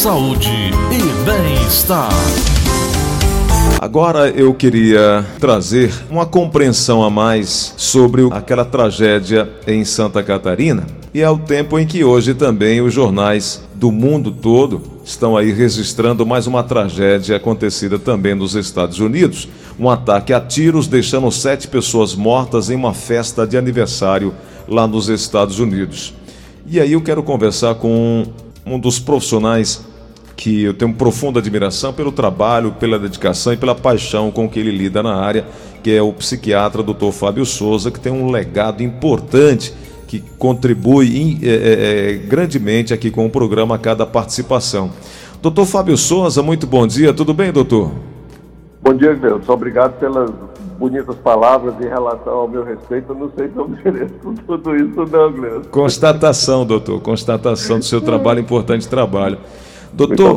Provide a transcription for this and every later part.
saúde e bem-estar. Agora eu queria trazer uma compreensão a mais sobre aquela tragédia em Santa Catarina. E é o tempo em que hoje também os jornais do mundo todo estão aí registrando mais uma tragédia acontecida também nos Estados Unidos. Um ataque a tiros deixando sete pessoas mortas em uma festa de aniversário lá nos Estados Unidos. E aí eu quero conversar com um dos profissionais que eu tenho profunda admiração pelo trabalho, pela dedicação e pela paixão com que ele lida na área, que é o psiquiatra Dr. Fábio Souza, que tem um legado importante que contribui é, é, grandemente aqui com o programa a cada participação. Doutor Fábio Souza, muito bom dia, tudo bem, doutor? Bom dia, Deus. Obrigado pelas bonitas palavras em relação ao meu respeito. Eu não sei se eu mereço tudo isso, não, Gleison. Constatação, doutor, constatação do seu trabalho, importante trabalho. Doutor,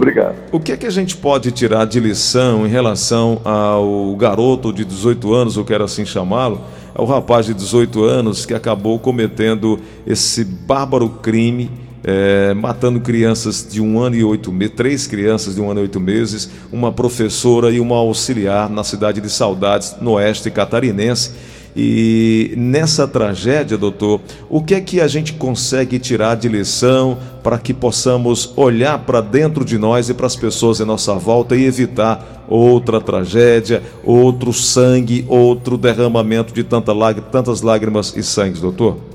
o que é que a gente pode tirar de lição em relação ao garoto de 18 anos, eu quero assim chamá-lo, ao rapaz de 18 anos que acabou cometendo esse bárbaro crime, é, matando crianças de um ano e oito meses, três crianças de um ano e oito meses, uma professora e uma auxiliar na cidade de Saudades, no oeste catarinense e nessa tragédia, doutor, o que é que a gente consegue tirar de lição para que possamos olhar para dentro de nós e para as pessoas em nossa volta e evitar outra tragédia, outro sangue, outro derramamento de tanta tantas lágrimas e sangue, doutor?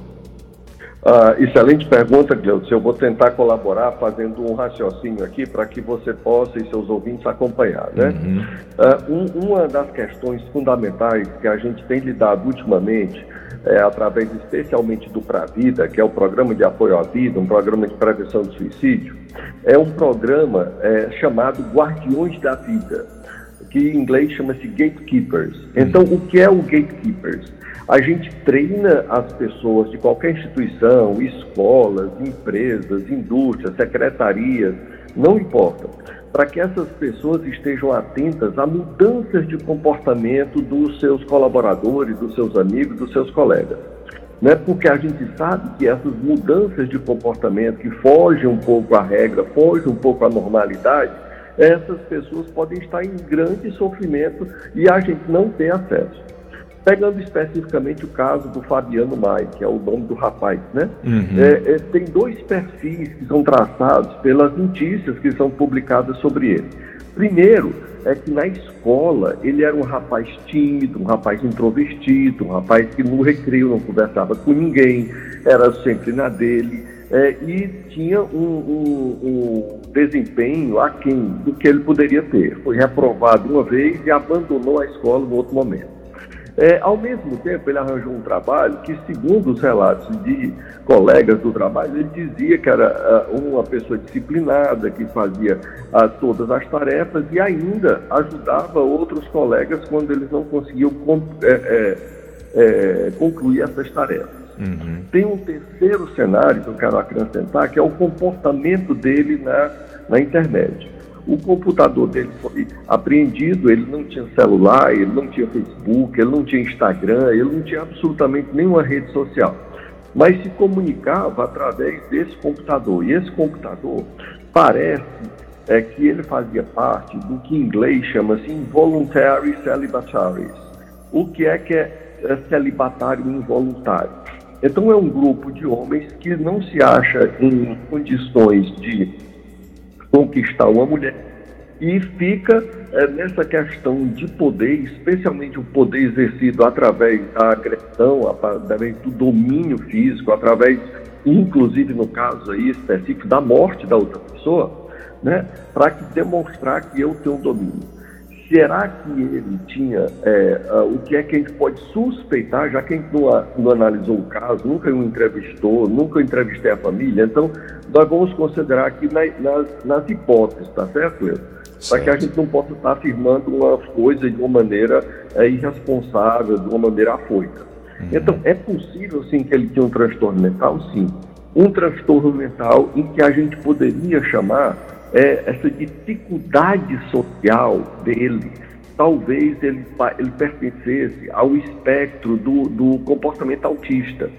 Ah, excelente pergunta, Cleusa. Eu vou tentar colaborar fazendo um raciocínio aqui para que você possa e seus ouvintes acompanhar. Né? Uhum. Ah, um, uma das questões fundamentais que a gente tem lidado ultimamente, é, através especialmente do Pra Vida, que é o Programa de Apoio à Vida, um programa de prevenção do suicídio, é um programa é, chamado Guardiões da Vida, que em inglês chama-se Gatekeepers. Então, o que é o Gatekeepers? A gente treina as pessoas de qualquer instituição, escolas, empresas, indústrias, secretarias, não importa, para que essas pessoas estejam atentas a mudanças de comportamento dos seus colaboradores, dos seus amigos, dos seus colegas. Né? Porque a gente sabe que essas mudanças de comportamento que fogem um pouco à regra, fogem um pouco à normalidade, essas pessoas podem estar em grande sofrimento e a gente não tem acesso. Pegando especificamente o caso do Fabiano Mai, que é o nome do rapaz, né? Uhum. É, é, tem dois perfis que são traçados pelas notícias que são publicadas sobre ele. Primeiro, é que na escola ele era um rapaz tímido, um rapaz introvertido, um rapaz que no recreio não conversava com ninguém, era sempre na dele, é, e tinha um, um, um, desempenho aquém do que ele poderia ter. Foi reprovado uma vez e abandonou a escola no outro momento. É, ao mesmo tempo, ele arranjou um trabalho que, segundo os relatos de colegas do trabalho, ele dizia que era uh, uma pessoa disciplinada, que fazia uh, todas as tarefas e ainda ajudava outros colegas quando eles não conseguiam é, é, é, concluir essas tarefas. Uhum. Tem um terceiro cenário que eu quero acrescentar, que é o comportamento dele na, na internet. O computador dele foi apreendido, ele não tinha celular, ele não tinha Facebook, ele não tinha Instagram, ele não tinha absolutamente nenhuma rede social. Mas se comunicava através desse computador. E esse computador parece é, que ele fazia parte do que em inglês chama-se involuntary celibataries. O que é que é, é celibatário involuntário? Então é um grupo de homens que não se acha em condições de conquistar uma mulher e fica é, nessa questão de poder, especialmente o poder exercido através da agressão, através do domínio físico, através, inclusive no caso aí específico, da morte da outra pessoa, né, para demonstrar que eu tenho domínio. Será que ele tinha é, uh, o que é que a gente pode suspeitar, já que a gente não, não analisou o caso, nunca o entrevistou, nunca entrevistei a família, então nós vamos considerar aqui na, nas, nas, hipóteses, tá certo, Leandro? Para que a gente não possa estar afirmando uma coisa de uma maneira é, irresponsável, de uma maneira afoita. Uhum. Então, é possível, sim, que ele tinha um transtorno mental? Sim. Um transtorno mental em que a gente poderia chamar é, essa dificuldade social dele, talvez ele, ele pertencesse ao espectro do, do comportamento autista,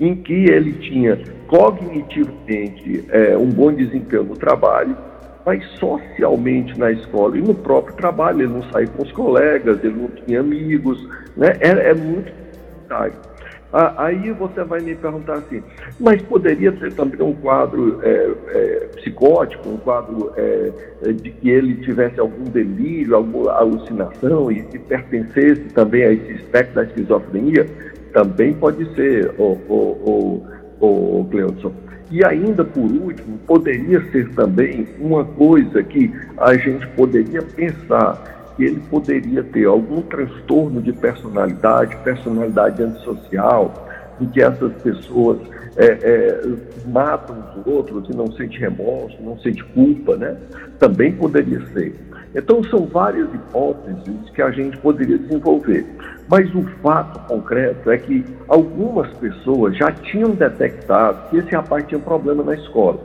em que ele tinha cognitivamente é, um bom desempenho no trabalho, mas socialmente na escola e no próprio trabalho. Ele não saía com os colegas, ele não tinha amigos, né? É, é muito complicado. Aí você vai me perguntar assim, mas poderia ser também um quadro é, é, psicótico, um quadro é, é de que ele tivesse algum delírio, alguma alucinação e, e pertencesse também a esse espectro da esquizofrenia? Também pode ser, o, o. E ainda por último, poderia ser também uma coisa que a gente poderia pensar que ele poderia ter algum transtorno de personalidade, personalidade antissocial, em que essas pessoas é, é, matam os outros e não sente remorso, não sente culpa, né? Também poderia ser. Então são várias hipóteses que a gente poderia desenvolver. Mas o fato concreto é que algumas pessoas já tinham detectado que esse rapaz tinha problema na escola.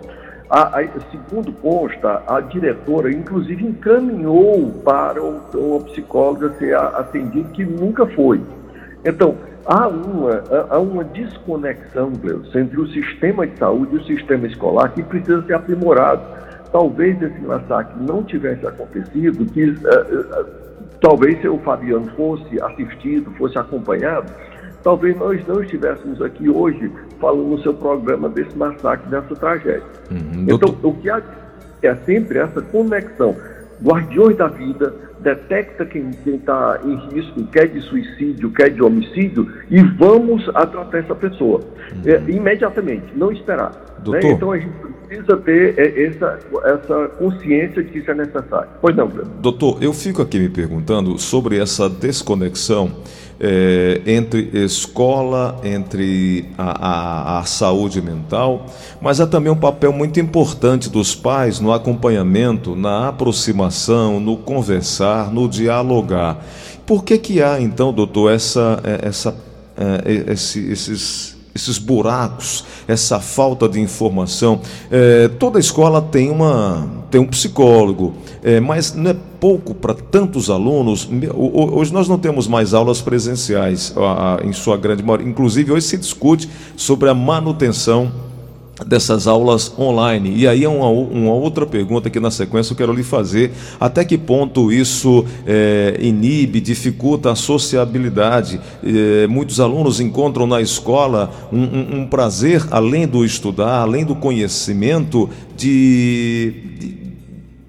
A, a, segundo consta, a diretora, inclusive, encaminhou para uma psicóloga ser atendida, que nunca foi. Então, há uma, há uma desconexão, Cleus, entre o sistema de saúde e o sistema escolar que precisa ser aprimorado. Talvez esse massacre não tivesse acontecido, que uh, uh, talvez se o Fabiano fosse assistido, fosse acompanhado, talvez nós não estivéssemos aqui hoje falando no seu programa desse massacre, dessa tragédia. Uhum, então, o que há é sempre essa conexão. Guardiões da vida detecta quem está em risco, quer de suicídio, quer de homicídio, e vamos atratar essa pessoa uhum. é, imediatamente, não esperar. Né? Então a gente precisa ter é, essa, essa consciência de que isso é necessário. Pois não. Doutor, eu fico aqui me perguntando sobre essa desconexão é, entre escola, entre a, a, a, saúde mental, mas há também um papel muito importante dos pais no acompanhamento, na aproximação, no conversar, no dialogar. Por que que há então, doutor, essa, é, essa, é, esse, esses esses buracos, essa falta de informação. É, toda escola tem, uma, tem um psicólogo, é, mas não é pouco para tantos alunos. Hoje nós não temos mais aulas presenciais, em sua grande maioria. Inclusive, hoje se discute sobre a manutenção dessas aulas online. E aí é uma, uma, outra pergunta que na sequência eu quero lhe fazer: até que ponto isso é, inibe, dificulta a sociabilidade? É, muitos alunos encontram na escola um, um, um, prazer, além do estudar, além do conhecimento, de, de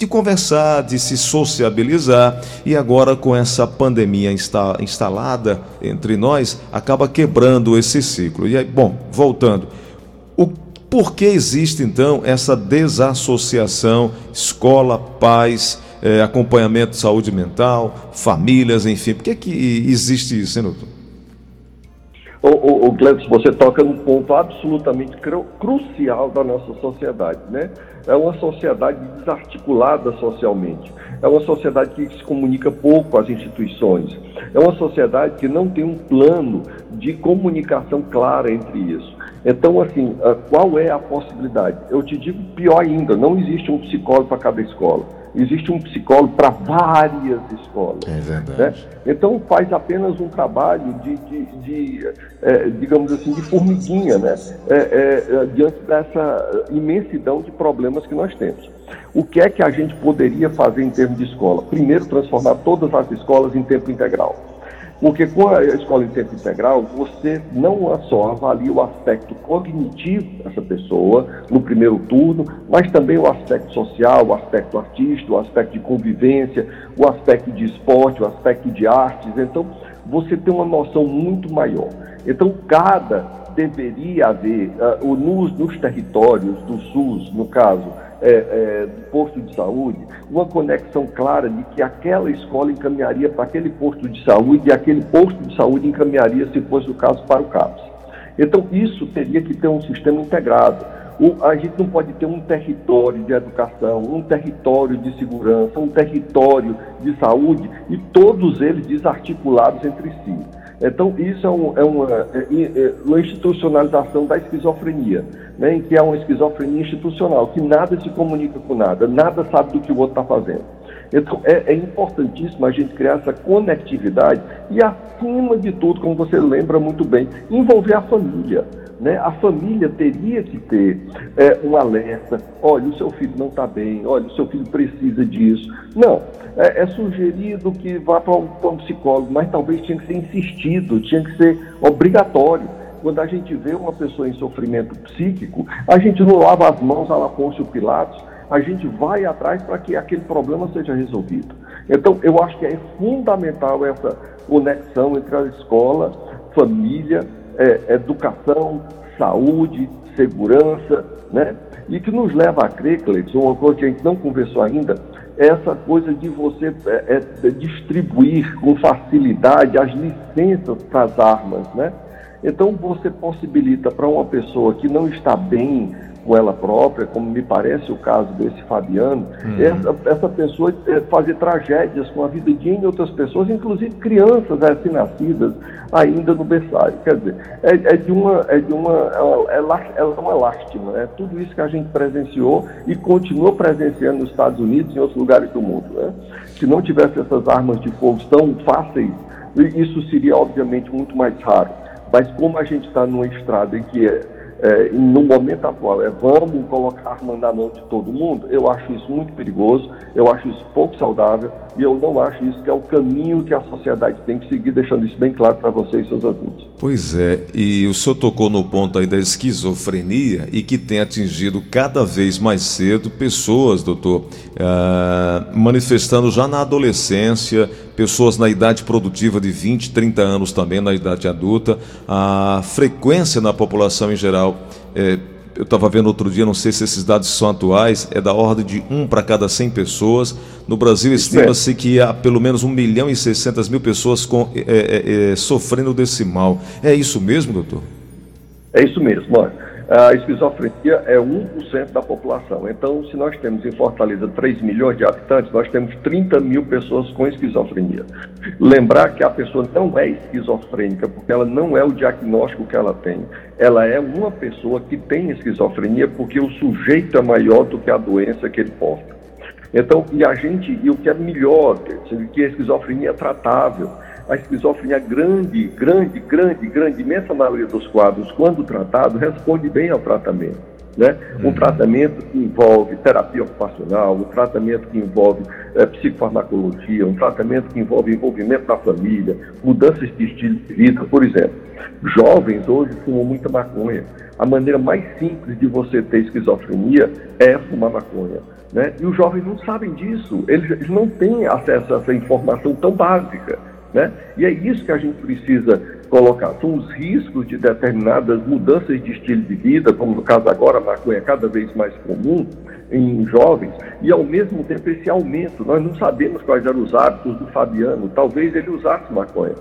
de conversar, de se sociabilizar, e agora com essa pandemia insta instalada entre nós, acaba quebrando esse ciclo. E aí, bom, voltando, o por que existe então essa desassociação escola, pais, é, acompanhamento de saúde mental, famílias, enfim? Por que, que existe isso, hein, doutor? O, o, o Gleison, você toca num ponto absolutamente cru, crucial da nossa sociedade, né? É uma sociedade desarticulada socialmente. É uma sociedade que se comunica pouco as instituições. É uma sociedade que não tem um plano de comunicação clara entre isso. Então, assim, ah, qual é a possibilidade? Eu te digo pior ainda: não existe um psicólogo para cada escola. Existe um psicólogo para várias escolas. É verdade. Né? Então, faz apenas um trabalho de, de, de é, digamos assim, de formiguinha, né? É, é, diante dessa imensidão de problemas que nós temos. O que é que a gente poderia fazer em termos de escola? Primeiro, transformar todas as escolas em tempo integral. Porque com a escola em tempo integral, você não só avalia o aspecto cognitivo dessa pessoa no primeiro turno, mas também o aspecto social, o aspecto artístico, o aspecto de convivência, o aspecto de esporte, o aspecto de artes. Então, você tem uma noção muito maior. Então, cada deveria haver, uh, nos, nos territórios do SUS, no caso, é, é, posto de saúde, uma conexão clara de que aquela escola encaminharia para aquele posto de saúde e aquele posto de saúde encaminharia, se fosse o caso, para o CAPS. Então, isso teria que ter um sistema integrado. O, a gente não pode ter um território de educação, um território de segurança, um território de saúde e todos eles desarticulados entre si. Então, isso é, um, é, uma, é, é uma, institucionalização da esquizofrenia, né, que é uma esquizofrenia institucional, que nada se comunica com nada, nada sabe do que o outro está fazendo. Então, é, é, importantíssimo a gente criar essa conectividade e, acima de tudo, como você lembra muito bem, envolver a família. Né? A família teria que ter é, um alerta: olha, o seu filho não está bem, olha, o seu filho precisa disso. Não, é, é sugerido que vá para um, um psicólogo, mas talvez tinha que ser insistido, tinha que ser obrigatório quando a gente vê uma pessoa em sofrimento psíquico, a gente não lava as mãos a la Pôncio Pilatos, a gente vai atrás para que aquele problema seja resolvido. Então, eu acho que é fundamental essa conexão entre a escola, família, é, educação, saúde, segurança, né? E que nos leva a crer, Cleiton, uma coisa que a gente não conversou ainda, é essa coisa de você é, é, distribuir com facilidade as licenças para as armas, né? Então você possibilita para uma pessoa que não está bem com ela própria, como me parece o caso desse Fabiano, uhum. essa, essa pessoa é, fazer tragédias com a vida de outras pessoas, inclusive crianças recém-nascidas ainda no berçário. Quer dizer, é, é de uma, é de uma, é, é, é uma lástima, né? Tudo isso que a gente presenciou e continua presenciando nos Estados Unidos e em outros lugares do mundo, né? Se não tivesse essas armas de fogo tão fáceis, isso seria obviamente muito mais raro. Mas como a gente está numa estrada em que é é, no momento atual, é vamos colocar arma na mão de todo mundo, eu acho isso muito perigoso, eu acho isso pouco saudável e eu não acho isso que é o caminho que a sociedade tem que seguir, deixando isso bem claro para vocês e seus ouvintes. Pois é, e o senhor tocou no ponto aí da esquizofrenia e que tem atingido cada vez mais cedo pessoas, doutor, uh, manifestando já na adolescência, pessoas na idade produtiva de 20, 30 anos também, na idade adulta, a frequência na população em geral. É, eu estava vendo outro dia, não sei se esses dados são atuais, é da ordem de um para cada 100 pessoas. No Brasil, estima-se que há pelo menos 1 milhão e 600 mil pessoas com, é, é, é, sofrendo desse mal. É isso mesmo, doutor? É isso mesmo. Olha a esquizofrenia é 1% da população. Então, se nós temos em Fortaleza 3 milhões de habitantes, nós temos 30 mil pessoas com esquizofrenia. Lembrar que a pessoa não é esquizofrênica, porque ela não é o diagnóstico que ela tem. Ela é uma pessoa que tem esquizofrenia porque o sujeito é maior do que a doença que ele porta. Então, e a gente, e o que é melhor, que a esquizofrenia é tratável a esquizofrenia grande, grande, grande, grande, imensa maioria dos quadros, quando tratado, responde bem ao tratamento. Né? Um uhum. tratamento que envolve terapia ocupacional, um tratamento que envolve é, psicofarmacologia, um tratamento que envolve envolvimento da família, mudanças de estilo de vida, por exemplo. Jovens hoje fumam muita maconha. A maneira mais simples de você ter esquizofrenia é fumar maconha. Né? E os jovens não sabem disso, eles, eles não têm acesso a essa informação tão básica. Né? E é isso que a gente precisa colocar. São os riscos de determinadas mudanças de estilo de vida, como no caso agora a maconha é cada vez mais comum em jovens, e ao mesmo tempo esse aumento. Nós não sabemos quais eram os hábitos do Fabiano, talvez ele usasse maconha.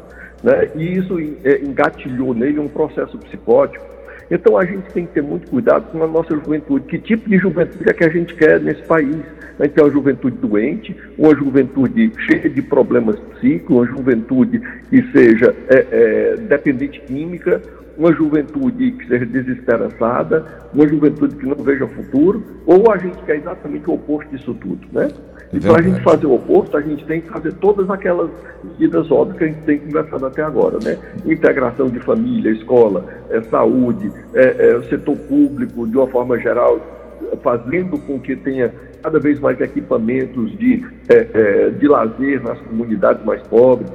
Né? E isso é, engatilhou nele um processo psicótico então a gente tem que ter muito cuidado com a nossa juventude. Que tipo de juventude é que a gente quer nesse país? A gente quer uma juventude doente, uma juventude cheia de problemas psíquicos, uma juventude que seja é, é, dependente química, uma juventude que seja desesperançada, uma juventude que não veja futuro, ou a gente quer exatamente o oposto disso tudo, né? É e para a gente fazer o oposto, a gente tem que fazer todas aquelas medidas óbvias que a gente tem conversado até agora, né? Integração de família, escola, é, saúde, é, é, setor público, de uma forma geral, fazendo com que tenha cada vez mais equipamentos de, é, é, de lazer nas comunidades mais pobres.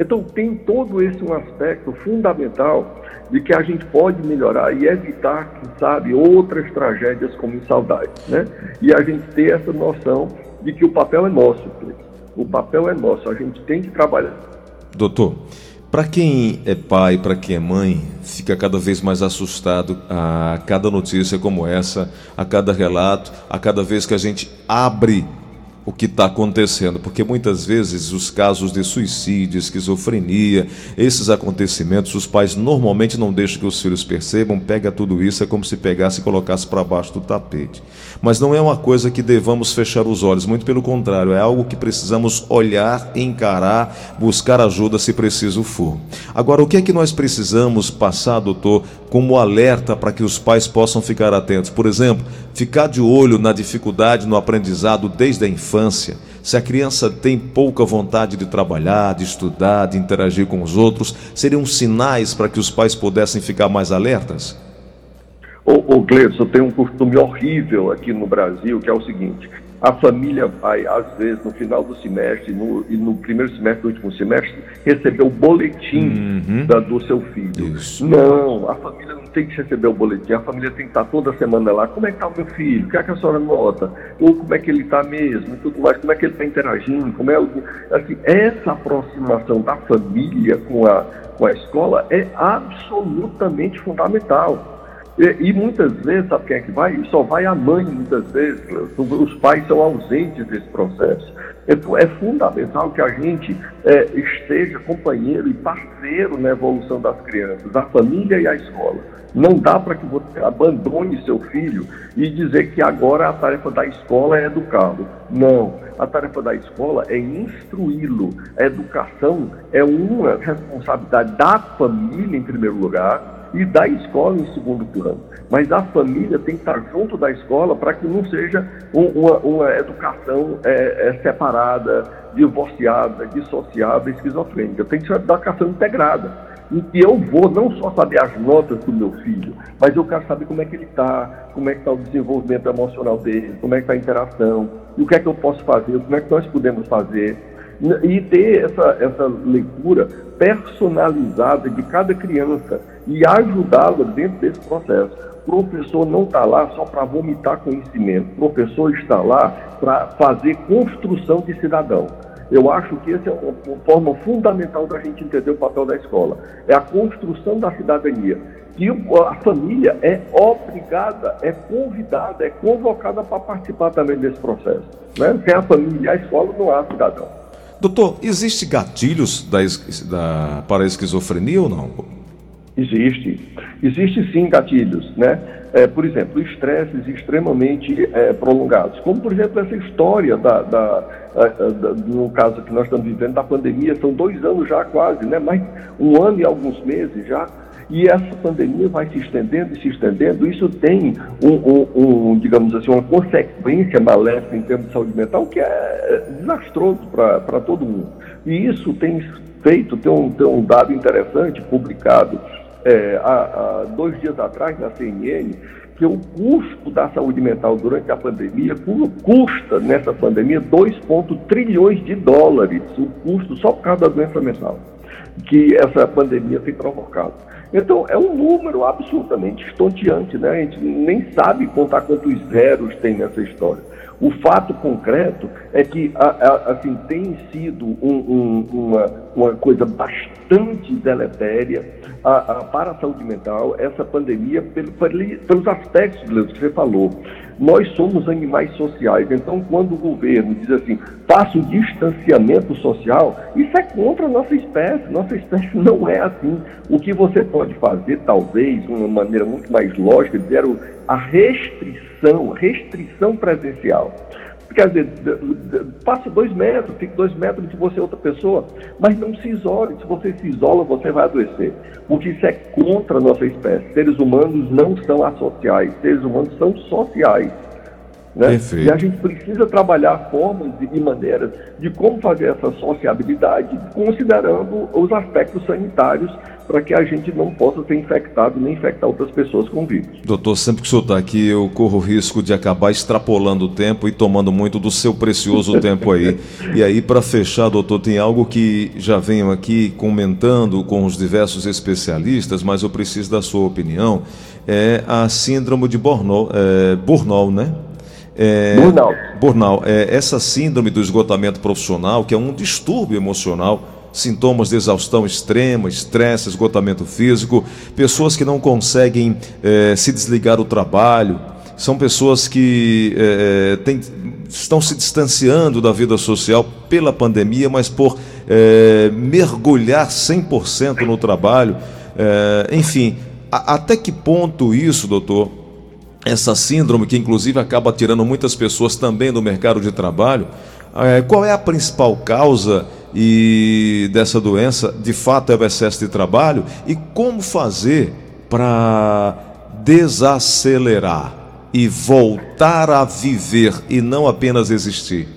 Então tem todo esse um aspecto fundamental de que a gente pode melhorar e evitar, quem sabe, outras tragédias como em saudade, né? E a gente ter essa noção de que o papel é nosso, o papel é nosso, a gente tem que trabalhar. Doutor, para quem é pai, para quem é mãe, fica cada vez mais assustado a cada notícia como essa, a cada relato, a cada vez que a gente abre o que está acontecendo, porque muitas vezes os casos de suicídio, esquizofrenia, esses acontecimentos, os pais normalmente não deixam que os filhos percebam, pega tudo isso, é como se pegasse e colocasse para baixo do tapete. Mas não é uma coisa que devamos fechar os olhos, muito pelo contrário, é algo que precisamos olhar, encarar, buscar ajuda se preciso for. Agora, o que é que nós precisamos passar, doutor, como alerta para que os pais possam ficar atentos? Por exemplo, ficar de olho na dificuldade no aprendizado desde a infância infância. Se a criança tem pouca vontade de trabalhar, de estudar, de interagir com os outros, seriam sinais para que os pais pudessem ficar mais alertas? Ô Gleison, tem um costume horrível aqui no Brasil, que é o seguinte: a família vai, às vezes, no final do semestre no, e no primeiro semestre, no último semestre, receber o boletim uhum. da, do seu filho. Isso. Não, a família não tem que receber o boletim, a família tem que estar toda semana lá. Como é que está o meu filho? O que, é que a senhora nota? Ou como é que ele está mesmo? E tudo mais, como é que ele está interagindo? Como é, assim, essa aproximação da família com a, com a escola é absolutamente fundamental. E, e, muitas vezes, sabe quem é que vai? Só vai a mãe, muitas vezes. Os pais são ausentes desse processo. Então, é fundamental que a gente é, esteja companheiro e parceiro na evolução das crianças, a família e a escola. Não dá para que você abandone seu filho e dizer que agora a tarefa da escola é educá-lo. Não. A tarefa da escola é instruí-lo. A educação é uma responsabilidade da família, em primeiro lugar, e da escola em segundo plano. Mas a família tem que estar junto da escola para que não seja um, uma, uma, educação é, é, separada, divorciada, dissociada, esquizofrênica. Tem que ser uma educação integrada. Em que eu vou não só saber as notas do meu filho, mas eu quero saber como é que ele está, como é que está o desenvolvimento emocional dele, como é que está a interação, o que é que eu posso fazer, como é que nós podemos fazer e ter essa, essa leitura personalizada de cada criança e ajudá-la dentro desse processo. O professor não está lá só para vomitar conhecimento, o professor está lá para fazer construção de cidadão. Eu acho que essa é uma forma fundamental da gente entender o papel da escola. É a construção da cidadania. E a família é obrigada, é convidada, é convocada para participar também desse processo. Né? Sem a família a escola não há cidadão. Doutor, existe gatilhos da, da, para a esquizofrenia ou não? Existe. Existe sim gatilhos, né? É, por exemplo, estresses extremamente é, prolongados, como por exemplo essa história da, da, da, no caso que nós estamos vivendo da pandemia, são dois anos já quase, né? Mais um ano e alguns meses já e essa pandemia vai se estendendo e se estendendo. Isso tem, um, um, um digamos assim, uma consequência maléfica em termos de saúde mental que é desastroso para todo mundo. E isso tem feito, tem um, tem um dado interessante publicado é, há, há dois dias atrás na CNN, que o custo da saúde mental durante a pandemia custa nessa pandemia 2 trilhões de dólares, o custo só por causa da doença mental que essa pandemia tem provocado. Então, é um número absolutamente estonteante, né? A gente nem sabe contar quantos zeros tem nessa história. O fato concreto é que assim, tem sido um, um, uma, uma coisa bastante deletéria a, a, para a saúde mental, essa pandemia, pelo, pelos aspectos que você falou. Nós somos animais sociais, então quando o governo diz assim, faça o distanciamento social, isso é contra a nossa espécie. Nossa espécie não é assim. O que você pode fazer, talvez, de uma maneira muito mais lógica, dizer a restrição, restrição presencial. Quer dizer, passe dois metros, fique dois metros de você outra pessoa, mas não se isole. Se você se isola, você vai adoecer. Porque isso é contra a nossa espécie. Seres humanos não são associais, seres humanos são sociais. Né? E a gente precisa trabalhar formas e maneiras de como fazer essa sociabilidade, considerando os aspectos sanitários, para que a gente não possa ser infectado nem infectar outras pessoas com vírus. Doutor, sempre que o senhor está aqui, eu corro o risco de acabar extrapolando o tempo e tomando muito do seu precioso tempo aí. E aí, para fechar, doutor, tem algo que já venho aqui comentando com os diversos especialistas, mas eu preciso da sua opinião. É a síndrome de Bornol, é, Burnol, né? É, burnout. Burnout. É, essa síndrome do esgotamento profissional, que é um distúrbio emocional, sintomas de exaustão extrema, estresse, esgotamento físico, pessoas que não conseguem é, se desligar do trabalho, são pessoas que é, tem, estão se distanciando da vida social pela pandemia, mas por é, mergulhar 100% no trabalho. É, enfim, a, até que ponto isso, doutor, essa síndrome que inclusive acaba tirando muitas pessoas também do mercado de trabalho. É, qual é a principal causa e dessa doença? De fato é o excesso de trabalho e como fazer para desacelerar e voltar a viver e não apenas existir?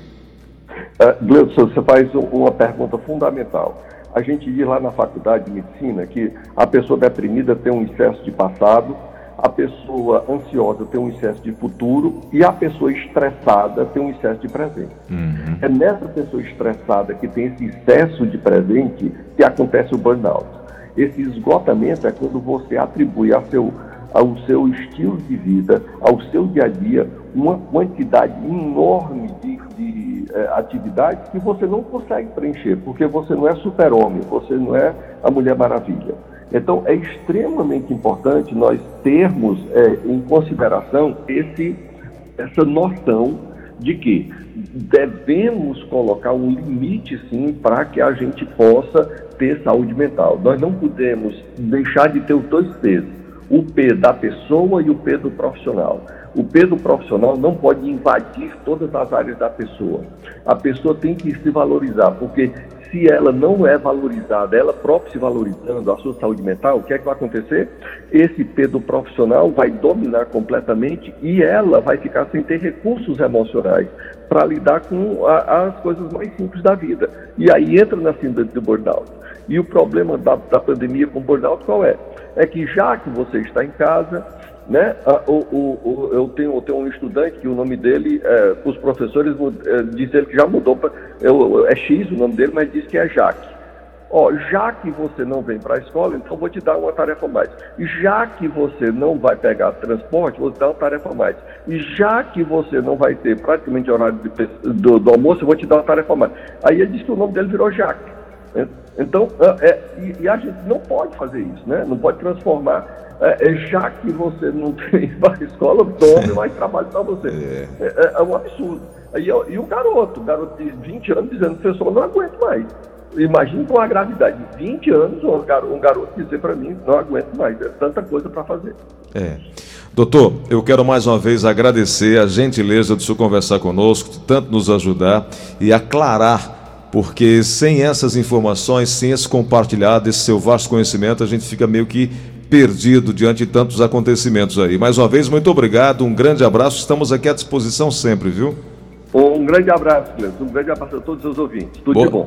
Uh, Gleudson, você faz uma pergunta fundamental. A gente diz lá na faculdade de medicina que a pessoa deprimida tem um excesso de passado, a pessoa ansiosa tem um excesso de futuro e a pessoa estressada tem um excesso de presente. Uhum. É nessa pessoa estressada que tem esse excesso de presente que acontece o burnout. Esse esgotamento é quando você atribui ao seu, ao seu estilo de vida, ao seu dia a dia, uma quantidade enorme de, de eh, atividades que você não consegue preencher, porque você não é super-homem, você não é a Mulher Maravilha. Então, é extremamente importante nós termos é, em consideração esse, essa noção de que devemos colocar um limite, sim, para que a gente possa ter saúde mental. Nós não podemos deixar de ter os dois pesos, o P da pessoa e o P do profissional. O P do profissional não pode invadir todas as áreas da pessoa. A pessoa tem que se valorizar, porque se ela não é valorizada, ela própria se valorizando, a sua saúde mental, o que é que vai acontecer? Esse Pedro profissional vai dominar completamente e ela vai ficar sem ter recursos emocionais para lidar com a, as coisas mais simples da vida. E aí entra na síndrome do burnout. E o problema da, da pandemia com burnout qual é? É que já que você está em casa, né? Ah, o, o, o, eu, tenho, eu tenho um estudante que o nome dele, é, os professores é, dizem que já mudou, pra, eu, é X o nome dele, mas diz que é Jaque. Ó, já que você não vem para a escola, então vou te dar uma tarefa a mais. Já que você não vai pegar transporte, vou te dar uma tarefa a mais. Já que você não vai ter praticamente horário de, do, do, almoço, vou te dar uma tarefa a mais. Aí ele disse que o nome dele virou Jaque. Então, é, é, e, e, a gente não pode fazer isso, né? Não pode transformar é, é, já que você não tem para a escola, tome mais trabalho para você. É. é. É, um absurdo. E, e o garoto, o garoto de 20 anos dizendo, professor, não aguento mais. Imagina com a gravidade de 20 anos, um garoto, um garoto dizer para mim, não aguento mais, é tanta coisa para fazer. É. Doutor, eu quero mais uma vez agradecer a gentileza de senhor conversar conosco, de tanto nos ajudar e aclarar, porque sem essas informações, sem esse compartilhado, esse seu vasto conhecimento, a gente fica meio que perdido diante de tantos acontecimentos aí. Mais uma vez, muito obrigado, um grande abraço, estamos aqui à disposição sempre, viu? Um grande abraço, Cleiton. Um grande abraço a todos os ouvintes. Tudo Boa. de bom.